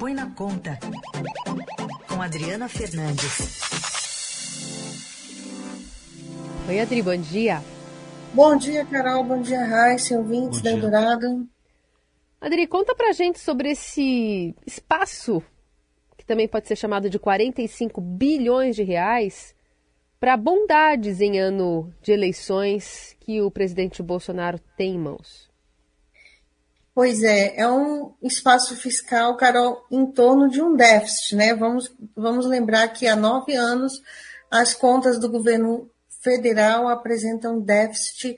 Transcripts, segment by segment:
Põe na Conta, com Adriana Fernandes. Oi, Adri, bom dia. Bom dia, Carol. Bom dia, Raíssa, ouvintes da Eldorado. Adri, conta pra gente sobre esse espaço, que também pode ser chamado de 45 bilhões de reais, para bondades em ano de eleições que o presidente Bolsonaro tem em mãos. Pois é, é um espaço fiscal, Carol, em torno de um déficit, né? Vamos, vamos lembrar que há nove anos as contas do governo federal apresentam déficit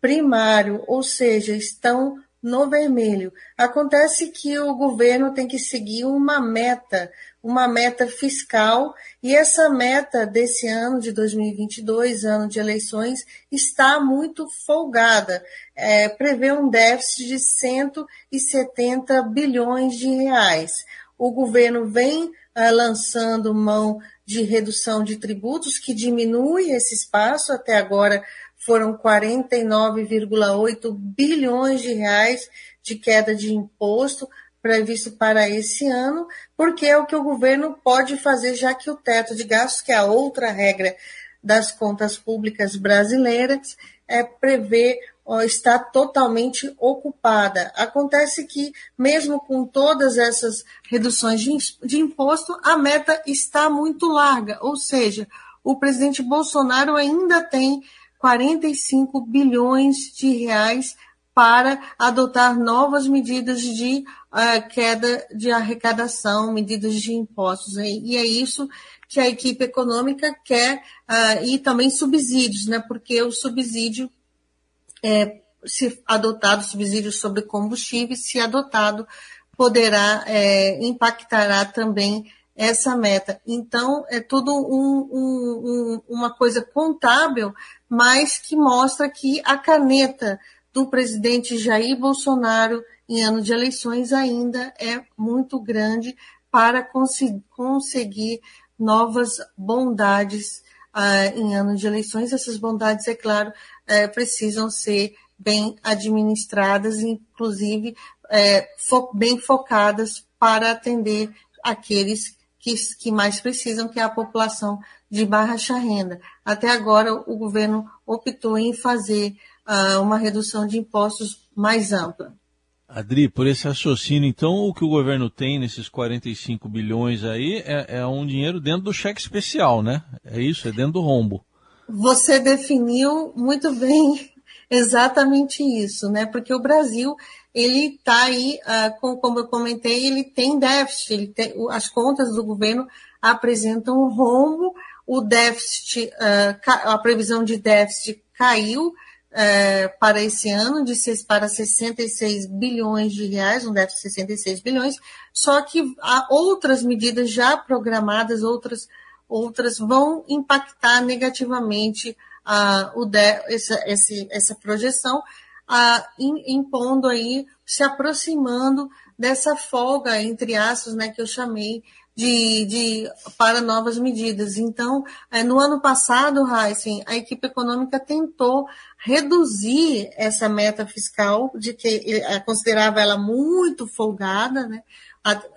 primário, ou seja, estão no vermelho. Acontece que o governo tem que seguir uma meta, uma meta fiscal, e essa meta desse ano de 2022, ano de eleições, está muito folgada. É, prevê um déficit de 170 bilhões de reais. O governo vem é, lançando mão de redução de tributos, que diminui esse espaço, até agora foram 49,8 bilhões de reais de queda de imposto, previsto para esse ano, porque é o que o governo pode fazer, já que o teto de gastos, que é a outra regra das contas públicas brasileiras, é prever está totalmente ocupada. Acontece que, mesmo com todas essas reduções de imposto, a meta está muito larga, ou seja, o presidente Bolsonaro ainda tem 45 bilhões de reais para adotar novas medidas de uh, queda de arrecadação, medidas de impostos. E é isso que a equipe econômica quer, uh, e também subsídios, né? porque o subsídio, é, se adotado, subsídio sobre combustíveis, se adotado, poderá, é, impactará também essa meta. Então, é tudo um, um, um, uma coisa contábil, mas que mostra que a caneta do presidente Jair Bolsonaro em ano de eleições ainda é muito grande para conseguir novas bondades uh, em ano de eleições. Essas bondades, é claro, uh, precisam ser bem administradas, inclusive uh, fo bem focadas para atender aqueles que, que mais precisam, que é a população de baixa renda. Até agora, o governo optou em fazer uh, uma redução de impostos mais ampla. Adri, por esse raciocínio, então, o que o governo tem nesses 45 bilhões aí é, é, um dinheiro dentro do cheque especial, né? É isso, é dentro do rombo. Você definiu muito bem exatamente isso, né? Porque o Brasil, ele está aí, uh, como eu comentei, ele tem déficit, ele tem, as contas do governo apresentam um rombo, o déficit, uh, a previsão de déficit caiu, é, para esse ano de para 66 bilhões de reais, um déficit de 66 bilhões, só que há outras medidas já programadas, outras, outras vão impactar negativamente a, o de, essa, esse, essa projeção, a, impondo aí, se aproximando dessa folga, entre aspas, né, que eu chamei de, de, para novas medidas. Então, é, no ano passado, Heisen, a equipe econômica tentou reduzir essa meta fiscal, de que é, considerava ela muito folgada. Né?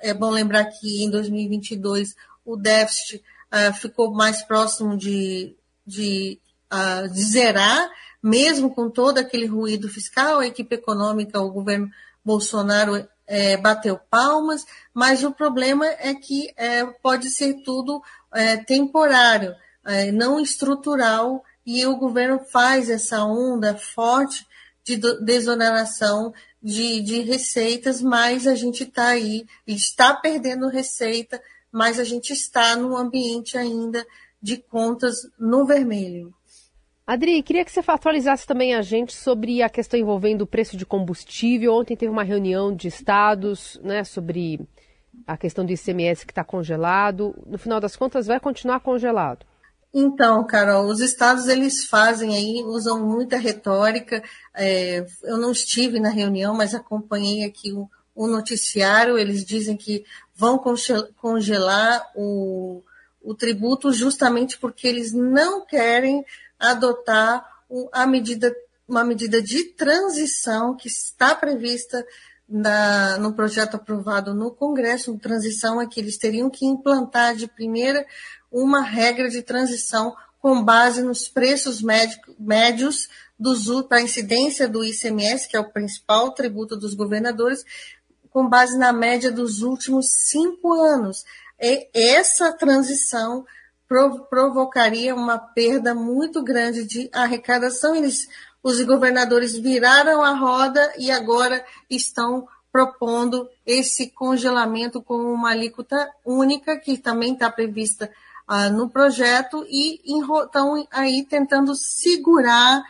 É bom lembrar que em 2022 o déficit uh, ficou mais próximo de, de, uh, de zerar, mesmo com todo aquele ruído fiscal, a equipe econômica, o governo Bolsonaro é, bateu palmas, mas o problema é que é, pode ser tudo é, temporário, é, não estrutural, e o governo faz essa onda forte de desoneração de, de receitas, mas a gente está aí, está perdendo receita, mas a gente está num ambiente ainda de contas no vermelho. Adri, queria que você atualizasse também a gente sobre a questão envolvendo o preço de combustível. Ontem teve uma reunião de estados né, sobre a questão do ICMS que está congelado. No final das contas, vai continuar congelado? Então, Carol, os estados eles fazem aí, usam muita retórica. É, eu não estive na reunião, mas acompanhei aqui o, o noticiário. Eles dizem que vão congelar o, o tributo justamente porque eles não querem adotar a medida, uma medida de transição que está prevista na, no projeto aprovado no Congresso transição é que eles teriam que implantar de primeira uma regra de transição com base nos preços médico, médios para a incidência do ICMS, que é o principal tributo dos governadores, com base na média dos últimos cinco anos. E essa transição provocaria uma perda muito grande de arrecadação. Eles os governadores viraram a roda e agora estão propondo esse congelamento com uma alíquota única, que também está prevista ah, no projeto, e estão aí tentando segurar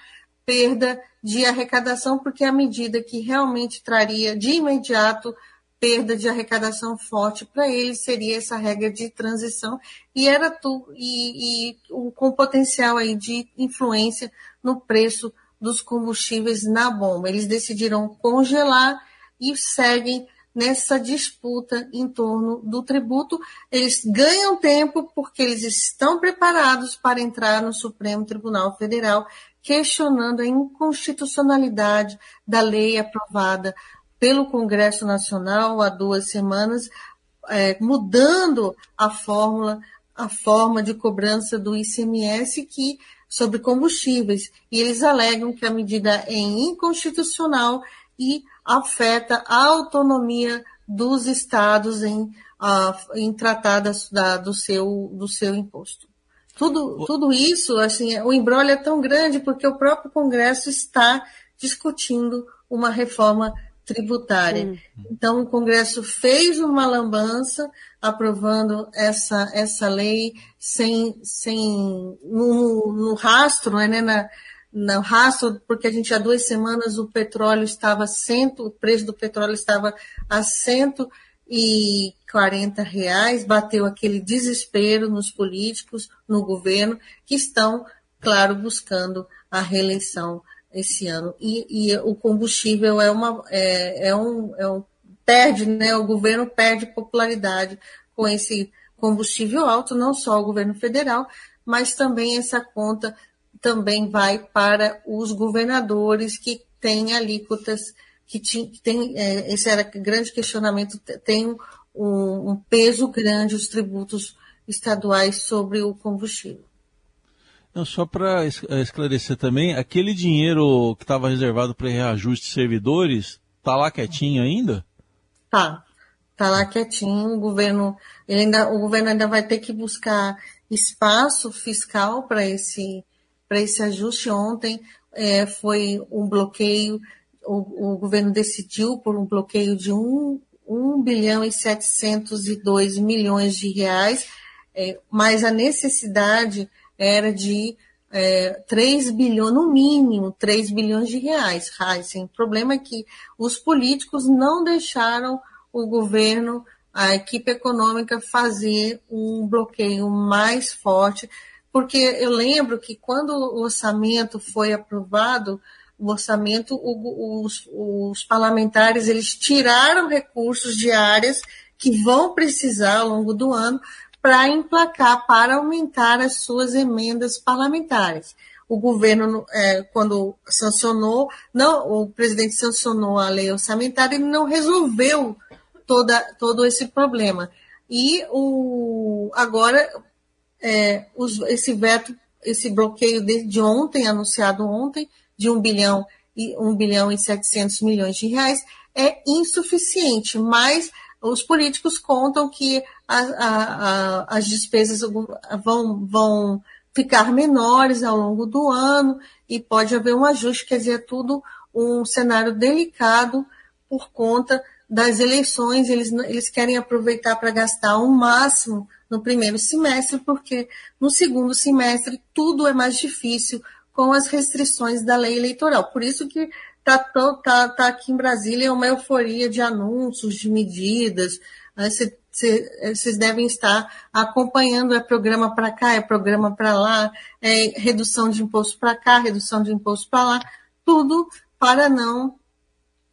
perda de arrecadação, porque a medida que realmente traria de imediato perda de arrecadação forte para eles seria essa regra de transição e era tu, e, e com potencial aí de influência no preço dos combustíveis na bomba. Eles decidiram congelar e seguem nessa disputa em torno do tributo. Eles ganham tempo porque eles estão preparados para entrar no Supremo Tribunal Federal, questionando a inconstitucionalidade da lei aprovada pelo Congresso Nacional há duas semanas, é, mudando a fórmula, a forma de cobrança do ICMS que sobre combustíveis, e eles alegam que a medida é inconstitucional e afeta a autonomia dos estados em, uh, em tratar da, do, seu, do seu imposto. Tudo, tudo isso, assim, o embrólio é tão grande porque o próprio Congresso está discutindo uma reforma tributária. Sim. Então, o Congresso fez uma lambança aprovando essa, essa lei sem, sem no, no rastro, né, na, no rastro, porque a gente há duas semanas o petróleo estava cento, o preço do petróleo estava a 140 reais, bateu aquele desespero nos políticos, no governo, que estão, claro, buscando a reeleição esse ano. E, e o combustível é uma é, é, um, é um perde, né? O governo perde popularidade com esse combustível alto, não só o governo federal, mas também essa conta também vai para os governadores que têm alíquotas que, tem é, esse era grande questionamento tem um, um peso grande os tributos estaduais sobre o combustível. Não, só para eh, esclarecer também, aquele dinheiro que estava reservado para reajuste de servidores, tá lá quietinho ainda? Tá, tá lá quietinho. O governo, ainda, o governo ainda vai ter que buscar espaço fiscal para esse, esse ajuste. Ontem é, foi um bloqueio, o, o, governo decidiu por um bloqueio de 1, 1 bilhão e 702 milhões de reais, é, mas a necessidade era de é, 3 bilhões, no mínimo 3 bilhões de reais. O problema é que os políticos não deixaram o governo, a equipe econômica, fazer um bloqueio mais forte, porque eu lembro que quando o orçamento foi aprovado, o orçamento, os, os parlamentares eles tiraram recursos de áreas que vão precisar ao longo do ano para emplacar, para aumentar as suas emendas parlamentares. O governo, é, quando sancionou, não, o presidente sancionou a lei orçamentária, ele não resolveu toda, todo esse problema. E o, agora, é, os, esse veto, esse bloqueio de, de ontem, anunciado ontem, de 1 bilhão e 1 bilhão e 700 milhões de reais, é insuficiente, mas os políticos contam que a, a, a, as despesas vão, vão ficar menores ao longo do ano e pode haver um ajuste, quer dizer, é tudo um cenário delicado por conta das eleições, eles, eles querem aproveitar para gastar o máximo no primeiro semestre, porque no segundo semestre tudo é mais difícil com as restrições da lei eleitoral. Por isso que tá, tá, tá aqui em Brasília uma euforia de anúncios, de medidas. Né? Vocês devem estar acompanhando, é programa para cá, é programa para lá, é redução de imposto para cá, redução de imposto para lá, tudo para não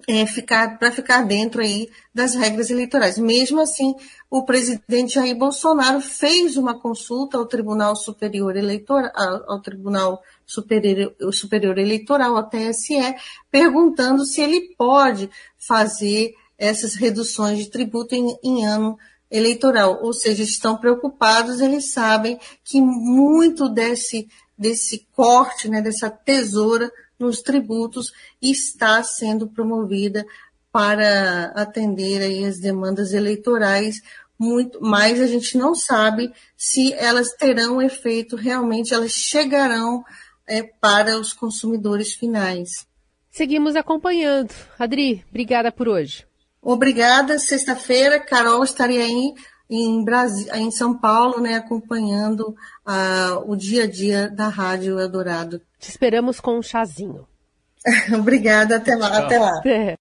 é, ficar para ficar dentro aí das regras eleitorais. Mesmo assim, o presidente Jair Bolsonaro fez uma consulta ao Tribunal Superior Eleitoral, ao Tribunal Superior, Superior Eleitoral, ao TSE, perguntando se ele pode fazer essas reduções de tributo em, em ano eleitoral. Ou seja, estão preocupados, eles sabem que muito desse, desse corte, né, dessa tesoura nos tributos está sendo promovida para atender aí as demandas eleitorais, muito, mas a gente não sabe se elas terão efeito realmente, elas chegarão é, para os consumidores finais. Seguimos acompanhando. Adri, obrigada por hoje. Obrigada. Sexta-feira, Carol estaria aí em, Brasil, em São Paulo, né, acompanhando uh, o dia a dia da Rádio Eldorado. Te esperamos com um chazinho. Obrigada, até lá. Até lá. É.